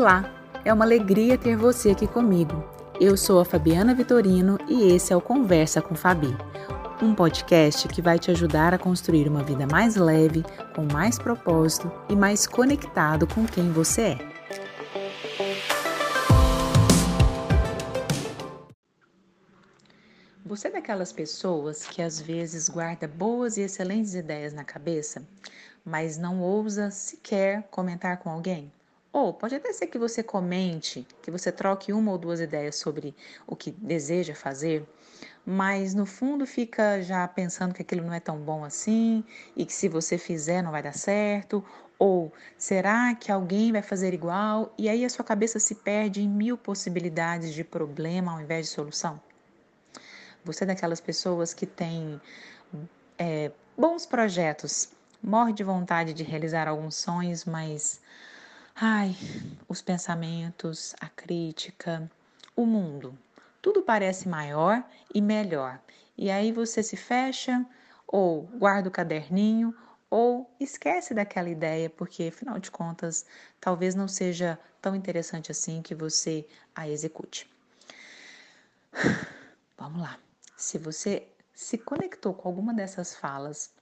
Olá, é uma alegria ter você aqui comigo. Eu sou a Fabiana Vitorino e esse é o Conversa com Fabi, um podcast que vai te ajudar a construir uma vida mais leve, com mais propósito e mais conectado com quem você é. Você é daquelas pessoas que às vezes guarda boas e excelentes ideias na cabeça, mas não ousa sequer comentar com alguém? Ou pode até ser que você comente, que você troque uma ou duas ideias sobre o que deseja fazer, mas no fundo fica já pensando que aquilo não é tão bom assim e que se você fizer não vai dar certo, ou será que alguém vai fazer igual? E aí a sua cabeça se perde em mil possibilidades de problema ao invés de solução. Você é daquelas pessoas que tem é, bons projetos, morre de vontade de realizar alguns sonhos, mas Ai, os pensamentos, a crítica, o mundo, tudo parece maior e melhor. E aí você se fecha, ou guarda o caderninho, ou esquece daquela ideia, porque afinal de contas, talvez não seja tão interessante assim que você a execute. Vamos lá. Se você se conectou com alguma dessas falas,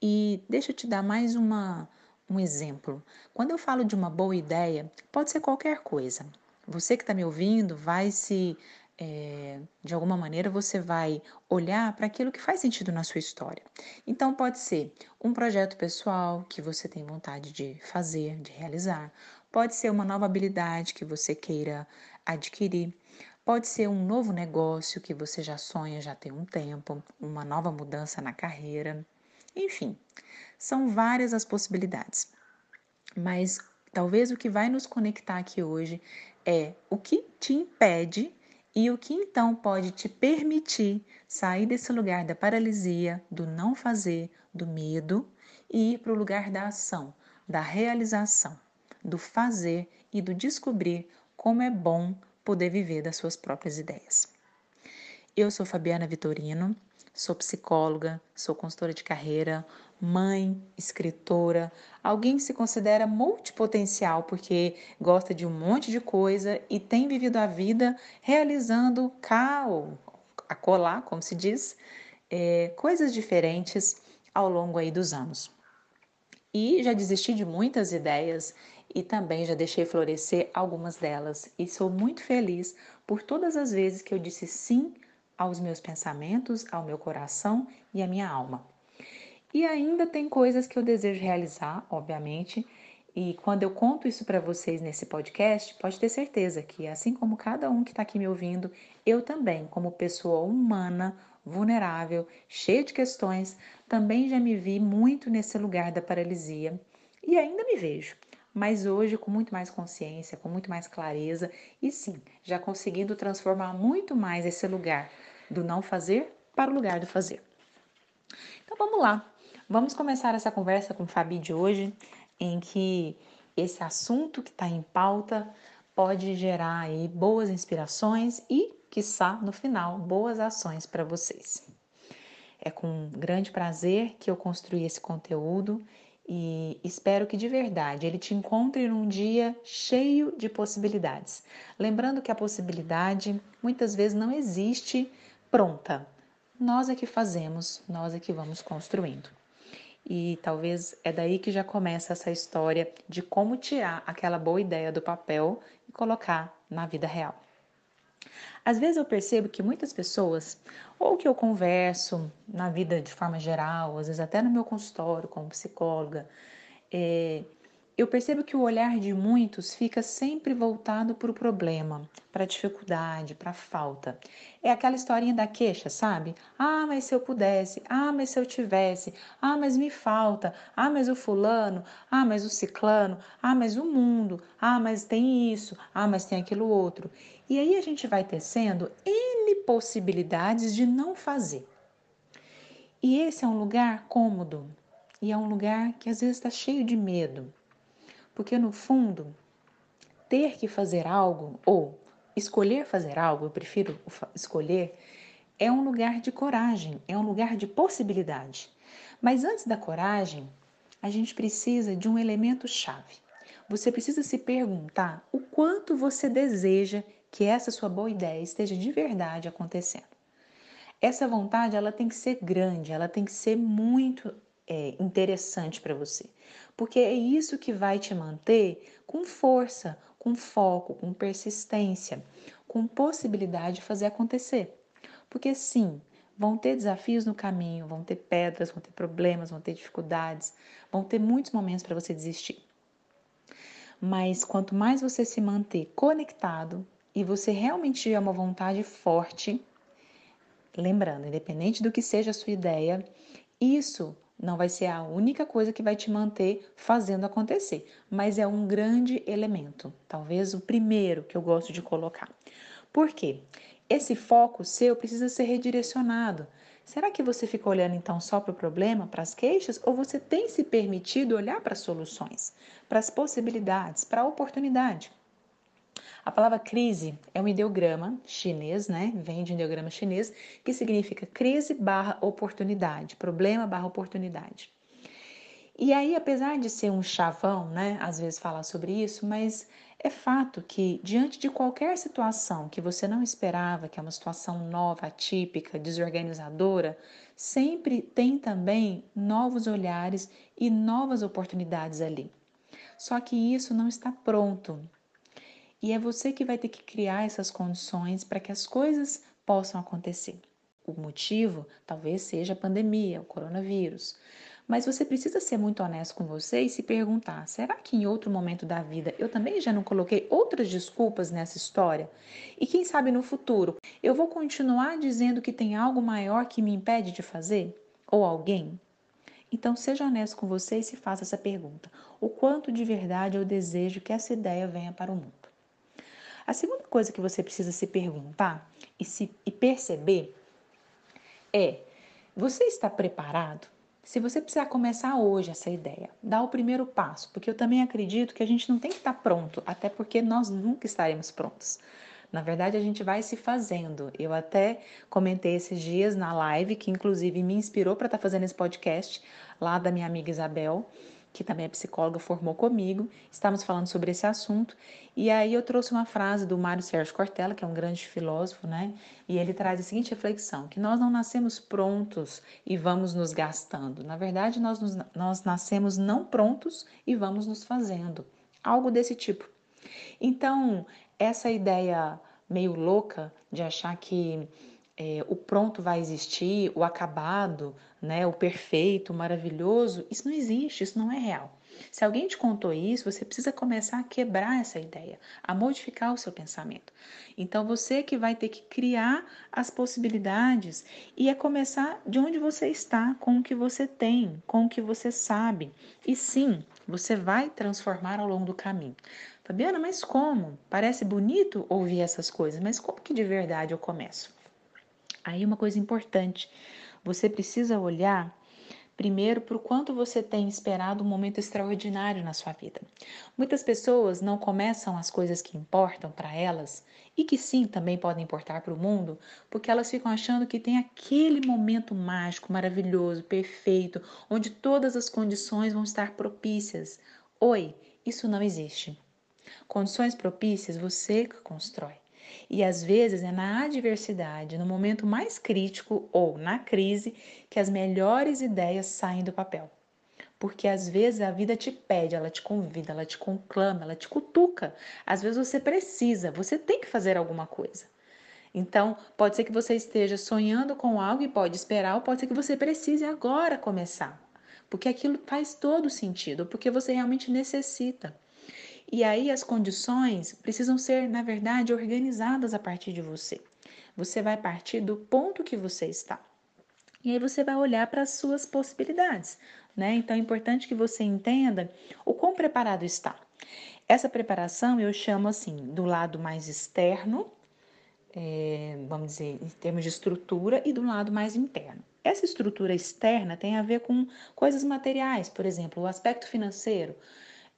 e deixa eu te dar mais uma um exemplo. Quando eu falo de uma boa ideia, pode ser qualquer coisa. Você que está me ouvindo vai se, é, de alguma maneira, você vai olhar para aquilo que faz sentido na sua história. Então, pode ser um projeto pessoal que você tem vontade de fazer, de realizar. Pode ser uma nova habilidade que você queira adquirir. Pode ser um novo negócio que você já sonha já tem um tempo, uma nova mudança na carreira. Enfim, são várias as possibilidades. Mas talvez o que vai nos conectar aqui hoje é o que te impede e o que então pode te permitir sair desse lugar da paralisia, do não fazer, do medo e ir para o lugar da ação, da realização, do fazer e do descobrir como é bom poder viver das suas próprias ideias. Eu sou Fabiana Vitorino, sou psicóloga, sou consultora de carreira, mãe, escritora, alguém que se considera multipotencial porque gosta de um monte de coisa e tem vivido a vida realizando cá ou acolá, como se diz, é, coisas diferentes ao longo aí dos anos. E já desisti de muitas ideias e também já deixei florescer algumas delas e sou muito feliz por todas as vezes que eu disse sim aos meus pensamentos, ao meu coração e à minha alma. E ainda tem coisas que eu desejo realizar, obviamente, e quando eu conto isso para vocês nesse podcast, pode ter certeza que, assim como cada um que está aqui me ouvindo, eu também, como pessoa humana, vulnerável, cheia de questões, também já me vi muito nesse lugar da paralisia e ainda me vejo. Mas hoje com muito mais consciência, com muito mais clareza e sim, já conseguindo transformar muito mais esse lugar do não fazer para o lugar do fazer. Então vamos lá. Vamos começar essa conversa com Fabi de hoje, em que esse assunto que está em pauta pode gerar aí boas inspirações e, quiçá, no final, boas ações para vocês. É com grande prazer que eu construí esse conteúdo e espero que de verdade ele te encontre num dia cheio de possibilidades. Lembrando que a possibilidade muitas vezes não existe pronta. Nós é que fazemos, nós é que vamos construindo. E talvez é daí que já começa essa história de como tirar aquela boa ideia do papel e colocar na vida real. Às vezes eu percebo que muitas pessoas, ou que eu converso na vida de forma geral, às vezes até no meu consultório como psicóloga, é, eu percebo que o olhar de muitos fica sempre voltado para o problema, para a dificuldade, para a falta. É aquela historinha da queixa, sabe? Ah, mas se eu pudesse, ah, mas se eu tivesse, ah, mas me falta, ah, mas o fulano, ah, mas o ciclano, ah, mas o mundo, ah, mas tem isso, ah, mas tem aquilo outro. E aí a gente vai tecendo N possibilidades de não fazer. E esse é um lugar cômodo, e é um lugar que às vezes está cheio de medo. Porque no fundo, ter que fazer algo ou escolher fazer algo, eu prefiro escolher, é um lugar de coragem, é um lugar de possibilidade. Mas antes da coragem, a gente precisa de um elemento chave. você precisa se perguntar o quanto você deseja que essa sua boa ideia esteja de verdade acontecendo. Essa vontade ela tem que ser grande, ela tem que ser muito é, interessante para você, porque é isso que vai te manter com força, com foco, com persistência, com possibilidade de fazer acontecer. Porque sim, vão ter desafios no caminho, vão ter pedras, vão ter problemas, vão ter dificuldades, vão ter muitos momentos para você desistir. Mas quanto mais você se manter conectado e você realmente tiver uma vontade forte, lembrando, independente do que seja a sua ideia, isso não vai ser a única coisa que vai te manter fazendo acontecer, mas é um grande elemento, talvez o primeiro que eu gosto de colocar. Por quê? Esse foco seu precisa ser redirecionado. Será que você fica olhando então só para o problema, para as queixas, ou você tem se permitido olhar para as soluções, para as possibilidades, para a oportunidade? A palavra crise é um ideograma chinês, né? Vem de um ideograma chinês que significa crise barra oportunidade, problema barra oportunidade. E aí, apesar de ser um chavão, né? Às vezes falar sobre isso, mas é fato que diante de qualquer situação que você não esperava, que é uma situação nova, atípica, desorganizadora, sempre tem também novos olhares e novas oportunidades ali. Só que isso não está pronto, e é você que vai ter que criar essas condições para que as coisas possam acontecer. O motivo talvez seja a pandemia, o coronavírus. Mas você precisa ser muito honesto com você e se perguntar: será que em outro momento da vida eu também já não coloquei outras desculpas nessa história? E quem sabe no futuro eu vou continuar dizendo que tem algo maior que me impede de fazer? Ou alguém? Então seja honesto com você e se faça essa pergunta: o quanto de verdade eu desejo que essa ideia venha para o mundo? A segunda coisa que você precisa se perguntar e, se, e perceber é: você está preparado? Se você precisar começar hoje essa ideia, dá o primeiro passo, porque eu também acredito que a gente não tem que estar pronto, até porque nós nunca estaremos prontos. Na verdade, a gente vai se fazendo. Eu até comentei esses dias na live, que inclusive me inspirou para estar fazendo esse podcast, lá da minha amiga Isabel, que também é psicóloga, formou comigo. Estávamos falando sobre esse assunto. E aí eu trouxe uma frase do Mário Sérgio Cortella, que é um grande filósofo, né? E ele traz a seguinte reflexão: que nós não nascemos prontos e vamos nos gastando. Na verdade, nós, nos, nós nascemos não prontos e vamos nos fazendo. Algo desse tipo. Então, essa ideia meio louca de achar que é, o pronto vai existir, o acabado, né, o perfeito, o maravilhoso, isso não existe, isso não é real. Se alguém te contou isso, você precisa começar a quebrar essa ideia, a modificar o seu pensamento. Então você que vai ter que criar as possibilidades e é começar de onde você está, com o que você tem, com o que você sabe. E sim, você vai transformar ao longo do caminho. Fabiana, mas como? Parece bonito ouvir essas coisas, mas como que de verdade eu começo? Aí uma coisa importante, você precisa olhar primeiro o quanto você tem esperado um momento extraordinário na sua vida. Muitas pessoas não começam as coisas que importam para elas e que sim também podem importar para o mundo, porque elas ficam achando que tem aquele momento mágico, maravilhoso, perfeito, onde todas as condições vão estar propícias. Oi, isso não existe. Condições propícias você constrói. E às vezes é na adversidade, no momento mais crítico ou na crise, que as melhores ideias saem do papel. Porque às vezes a vida te pede, ela te convida, ela te conclama, ela te cutuca. Às vezes você precisa, você tem que fazer alguma coisa. Então, pode ser que você esteja sonhando com algo e pode esperar, ou pode ser que você precise agora começar. Porque aquilo faz todo sentido, porque você realmente necessita. E aí as condições precisam ser, na verdade, organizadas a partir de você. Você vai partir do ponto que você está. E aí você vai olhar para as suas possibilidades, né? Então é importante que você entenda o quão preparado está. Essa preparação eu chamo assim do lado mais externo, é, vamos dizer, em termos de estrutura, e do lado mais interno. Essa estrutura externa tem a ver com coisas materiais, por exemplo, o aspecto financeiro.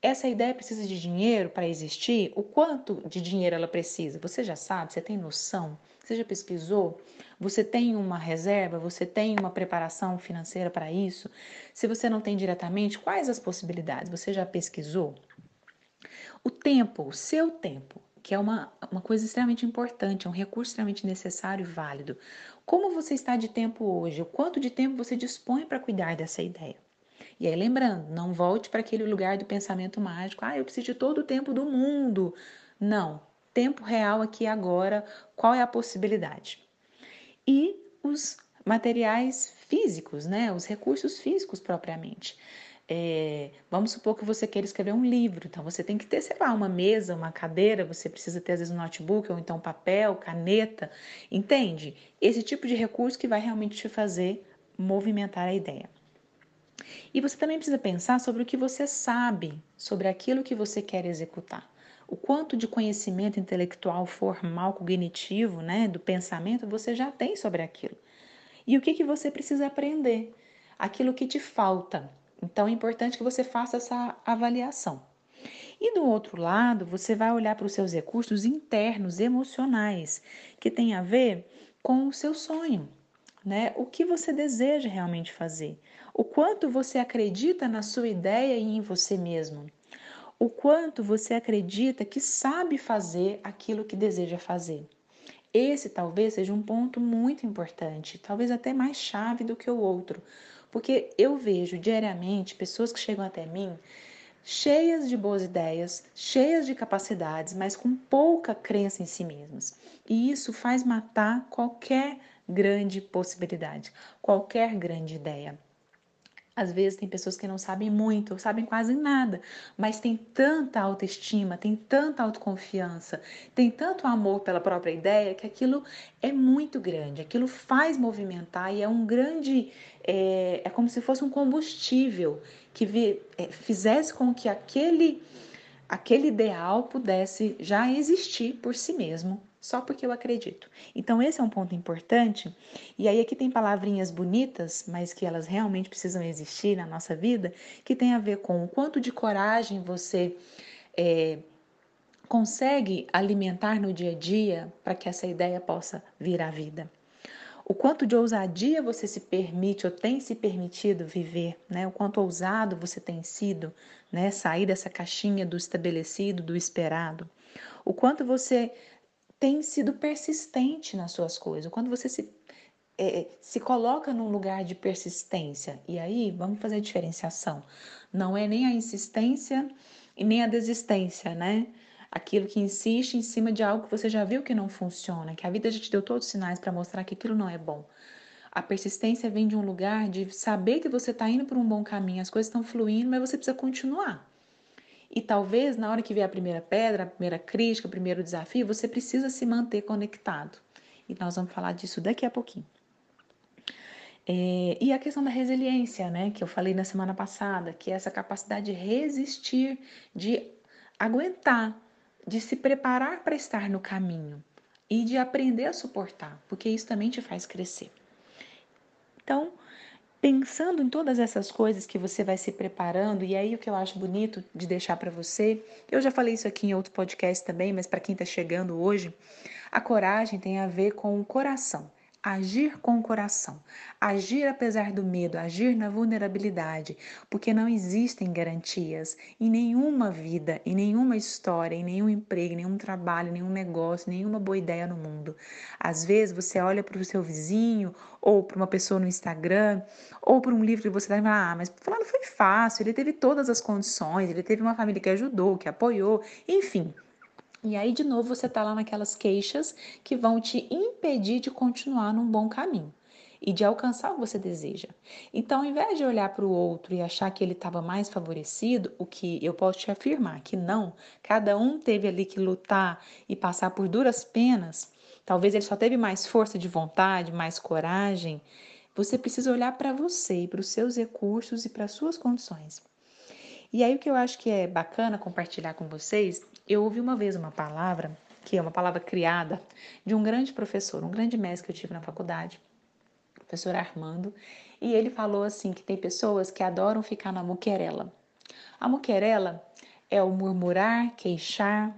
Essa ideia precisa de dinheiro para existir? O quanto de dinheiro ela precisa? Você já sabe? Você tem noção? Você já pesquisou? Você tem uma reserva? Você tem uma preparação financeira para isso? Se você não tem diretamente, quais as possibilidades? Você já pesquisou? O tempo, o seu tempo, que é uma, uma coisa extremamente importante, é um recurso extremamente necessário e válido. Como você está de tempo hoje? O quanto de tempo você dispõe para cuidar dessa ideia? E aí, lembrando, não volte para aquele lugar do pensamento mágico. Ah, eu preciso de todo o tempo do mundo. Não. Tempo real aqui agora. Qual é a possibilidade? E os materiais físicos, né? Os recursos físicos propriamente. É, vamos supor que você queira escrever um livro, então você tem que ter, sei lá, uma mesa, uma cadeira, você precisa ter às vezes um notebook ou então papel, caneta, entende? Esse tipo de recurso que vai realmente te fazer movimentar a ideia. E você também precisa pensar sobre o que você sabe, sobre aquilo que você quer executar. O quanto de conhecimento intelectual, formal, cognitivo, né, do pensamento você já tem sobre aquilo. E o que, que você precisa aprender? Aquilo que te falta, então é importante que você faça essa avaliação. E do outro lado, você vai olhar para os seus recursos internos, emocionais, que tem a ver com o seu sonho, né? O que você deseja realmente fazer? O quanto você acredita na sua ideia e em você mesmo? O quanto você acredita que sabe fazer aquilo que deseja fazer? Esse talvez seja um ponto muito importante, talvez até mais chave do que o outro, porque eu vejo diariamente pessoas que chegam até mim cheias de boas ideias, cheias de capacidades, mas com pouca crença em si mesmas. E isso faz matar qualquer grande possibilidade, qualquer grande ideia. Às vezes tem pessoas que não sabem muito, sabem quase nada, mas tem tanta autoestima, tem tanta autoconfiança, tem tanto amor pela própria ideia que aquilo é muito grande, aquilo faz movimentar e é um grande, é, é como se fosse um combustível que vi, é, fizesse com que aquele, aquele ideal pudesse já existir por si mesmo só porque eu acredito. Então, esse é um ponto importante. E aí, aqui tem palavrinhas bonitas, mas que elas realmente precisam existir na nossa vida, que tem a ver com o quanto de coragem você é, consegue alimentar no dia a dia para que essa ideia possa vir à vida. O quanto de ousadia você se permite ou tem se permitido viver, né? O quanto ousado você tem sido, né? Sair dessa caixinha do estabelecido, do esperado. O quanto você tem sido persistente nas suas coisas. Quando você se, é, se coloca num lugar de persistência, e aí vamos fazer a diferenciação. Não é nem a insistência e nem a desistência, né? Aquilo que insiste em cima de algo que você já viu que não funciona, que a vida já te deu todos os sinais para mostrar que aquilo não é bom. A persistência vem de um lugar de saber que você está indo por um bom caminho, as coisas estão fluindo, mas você precisa continuar. E talvez na hora que vier a primeira pedra, a primeira crítica, o primeiro desafio, você precisa se manter conectado. E nós vamos falar disso daqui a pouquinho. É, e a questão da resiliência, né, que eu falei na semana passada, que é essa capacidade de resistir, de aguentar, de se preparar para estar no caminho e de aprender a suportar, porque isso também te faz crescer. Então, pensando em todas essas coisas que você vai se preparando, e aí o que eu acho bonito de deixar para você, eu já falei isso aqui em outro podcast também, mas para quem está chegando hoje, a coragem tem a ver com o coração agir com o coração, agir apesar do medo, agir na vulnerabilidade, porque não existem garantias em nenhuma vida, em nenhuma história, em nenhum emprego, em nenhum trabalho, nenhum negócio, nenhuma boa ideia no mundo. Às vezes você olha para o seu vizinho ou para uma pessoa no Instagram ou para um livro que você está e fala, ah, mas fulano foi fácil, ele teve todas as condições, ele teve uma família que ajudou, que apoiou, enfim. E aí, de novo, você está lá naquelas queixas que vão te impedir de continuar num bom caminho e de alcançar o que você deseja. Então, ao invés de olhar para o outro e achar que ele estava mais favorecido, o que eu posso te afirmar que não, cada um teve ali que lutar e passar por duras penas. Talvez ele só teve mais força de vontade, mais coragem. Você precisa olhar para você e para os seus recursos e para as suas condições. E aí o que eu acho que é bacana compartilhar com vocês eu ouvi uma vez uma palavra, que é uma palavra criada, de um grande professor, um grande mestre que eu tive na faculdade, o professor Armando, e ele falou assim que tem pessoas que adoram ficar na muquerela. A muquerela é o murmurar, queixar,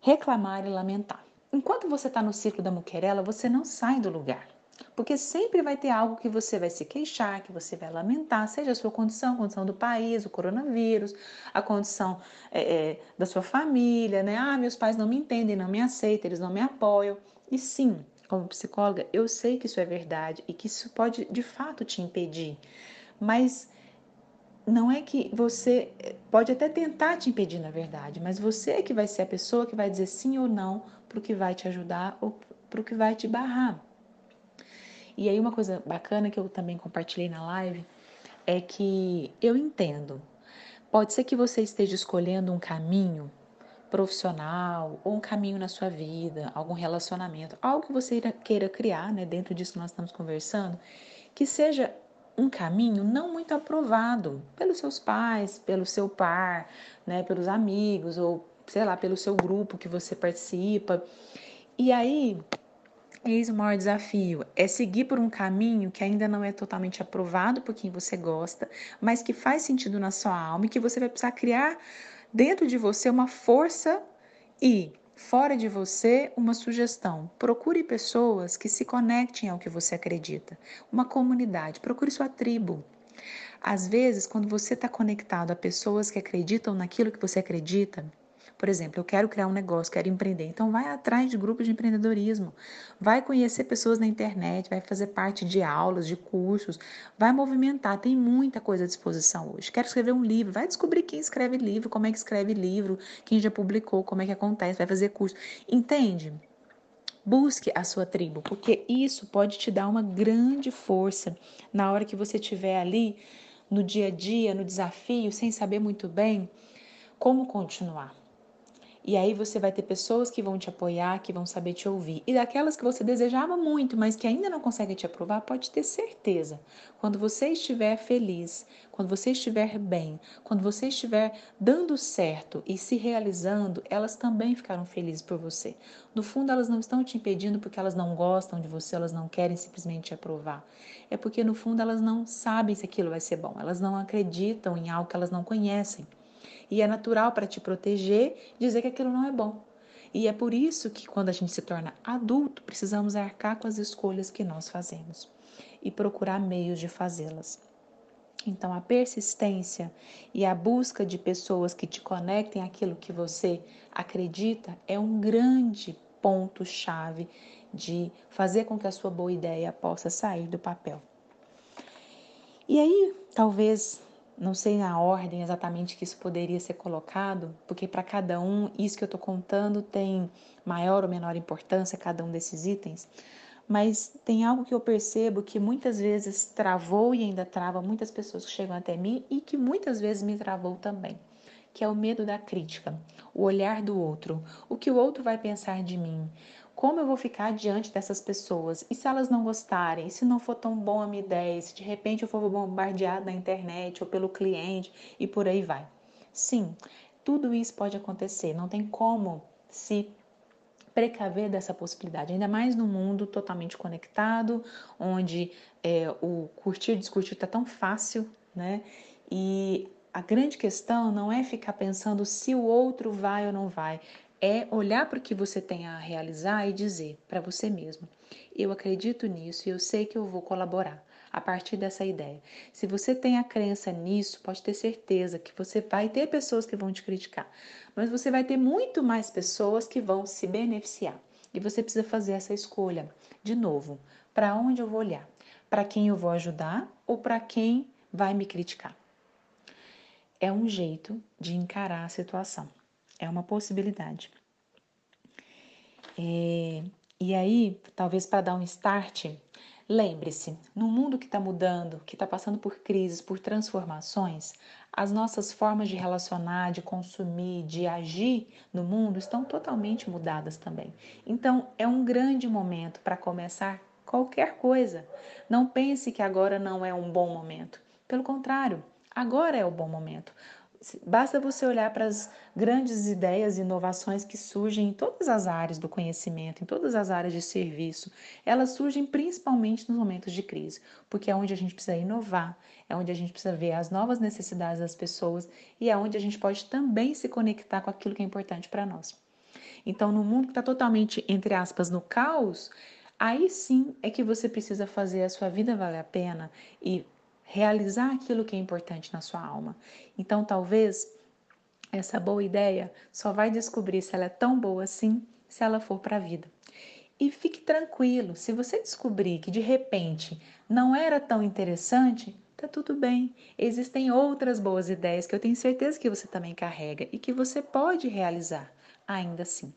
reclamar e lamentar. Enquanto você está no ciclo da muquerela, você não sai do lugar. Porque sempre vai ter algo que você vai se queixar, que você vai lamentar, seja a sua condição, a condição do país, o coronavírus, a condição é, é, da sua família, né? Ah, meus pais não me entendem, não me aceitam, eles não me apoiam. E sim, como psicóloga, eu sei que isso é verdade e que isso pode de fato te impedir. Mas não é que você pode até tentar te impedir, na verdade, mas você é que vai ser a pessoa que vai dizer sim ou não para o que vai te ajudar ou para o que vai te barrar. E aí, uma coisa bacana que eu também compartilhei na live é que eu entendo. Pode ser que você esteja escolhendo um caminho profissional ou um caminho na sua vida, algum relacionamento, algo que você queira criar, né, dentro disso que nós estamos conversando, que seja um caminho não muito aprovado pelos seus pais, pelo seu par, né, pelos amigos ou sei lá, pelo seu grupo que você participa. E aí, eis o maior desafio: é seguir por um caminho que ainda não é totalmente aprovado por quem você gosta, mas que faz sentido na sua alma e que você vai precisar criar dentro de você uma força e fora de você uma sugestão. Procure pessoas que se conectem ao que você acredita. Uma comunidade, procure sua tribo. Às vezes, quando você está conectado a pessoas que acreditam naquilo que você acredita, por exemplo, eu quero criar um negócio, quero empreender. Então, vai atrás de grupos de empreendedorismo, vai conhecer pessoas na internet, vai fazer parte de aulas, de cursos, vai movimentar. Tem muita coisa à disposição hoje. Quero escrever um livro, vai descobrir quem escreve livro, como é que escreve livro, quem já publicou, como é que acontece, vai fazer curso. Entende? Busque a sua tribo, porque isso pode te dar uma grande força na hora que você estiver ali no dia a dia, no desafio, sem saber muito bem como continuar. E aí você vai ter pessoas que vão te apoiar, que vão saber te ouvir. E daquelas que você desejava muito, mas que ainda não conseguem te aprovar, pode ter certeza. Quando você estiver feliz, quando você estiver bem, quando você estiver dando certo e se realizando, elas também ficaram felizes por você. No fundo, elas não estão te impedindo porque elas não gostam de você, elas não querem simplesmente te aprovar. É porque no fundo elas não sabem se aquilo vai ser bom, elas não acreditam em algo que elas não conhecem. E é natural para te proteger dizer que aquilo não é bom. E é por isso que quando a gente se torna adulto, precisamos arcar com as escolhas que nós fazemos e procurar meios de fazê-las. Então, a persistência e a busca de pessoas que te conectem àquilo que você acredita é um grande ponto-chave de fazer com que a sua boa ideia possa sair do papel. E aí, talvez não sei na ordem exatamente que isso poderia ser colocado, porque para cada um, isso que eu estou contando tem maior ou menor importância, cada um desses itens, mas tem algo que eu percebo que muitas vezes travou e ainda trava muitas pessoas que chegam até mim e que muitas vezes me travou também, que é o medo da crítica, o olhar do outro, o que o outro vai pensar de mim, como eu vou ficar diante dessas pessoas? E se elas não gostarem? Se não for tão bom a minha ideia? Se de repente eu for bombardeado na internet ou pelo cliente e por aí vai? Sim, tudo isso pode acontecer. Não tem como se precaver dessa possibilidade, ainda mais no mundo totalmente conectado, onde é, o curtir e discutir está tão fácil, né? E a grande questão não é ficar pensando se o outro vai ou não vai, é olhar para o que você tem a realizar e dizer para você mesmo: eu acredito nisso e eu sei que eu vou colaborar a partir dessa ideia. Se você tem a crença nisso, pode ter certeza que você vai ter pessoas que vão te criticar, mas você vai ter muito mais pessoas que vão se beneficiar. E você precisa fazer essa escolha. De novo, para onde eu vou olhar? Para quem eu vou ajudar ou para quem vai me criticar? É um jeito de encarar a situação. É uma possibilidade. É, e aí, talvez para dar um start, lembre-se: no mundo que está mudando, que está passando por crises, por transformações, as nossas formas de relacionar, de consumir, de agir no mundo estão totalmente mudadas também. Então, é um grande momento para começar qualquer coisa. Não pense que agora não é um bom momento. Pelo contrário, agora é o bom momento. Basta você olhar para as grandes ideias e inovações que surgem em todas as áreas do conhecimento, em todas as áreas de serviço. Elas surgem principalmente nos momentos de crise, porque é onde a gente precisa inovar, é onde a gente precisa ver as novas necessidades das pessoas e é onde a gente pode também se conectar com aquilo que é importante para nós. Então, no mundo que está totalmente, entre aspas, no caos, aí sim é que você precisa fazer a sua vida valer a pena e realizar aquilo que é importante na sua alma. Então, talvez essa boa ideia só vai descobrir se ela é tão boa assim se ela for para a vida. E fique tranquilo, se você descobrir que de repente não era tão interessante, tá tudo bem. Existem outras boas ideias que eu tenho certeza que você também carrega e que você pode realizar ainda assim.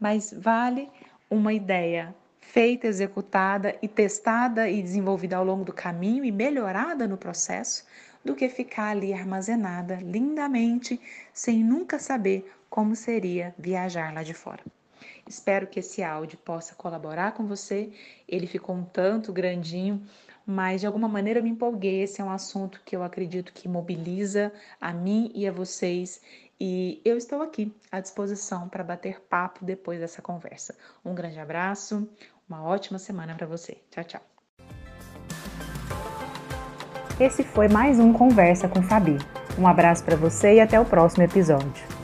Mas vale uma ideia feita, executada e testada e desenvolvida ao longo do caminho e melhorada no processo, do que ficar ali armazenada lindamente sem nunca saber como seria viajar lá de fora. Espero que esse áudio possa colaborar com você. Ele ficou um tanto grandinho, mas de alguma maneira eu me empolguei. Esse é um assunto que eu acredito que mobiliza a mim e a vocês. E eu estou aqui à disposição para bater papo depois dessa conversa. Um grande abraço, uma ótima semana para você. Tchau, tchau. Esse foi mais um Conversa com Fabi. Um abraço para você e até o próximo episódio.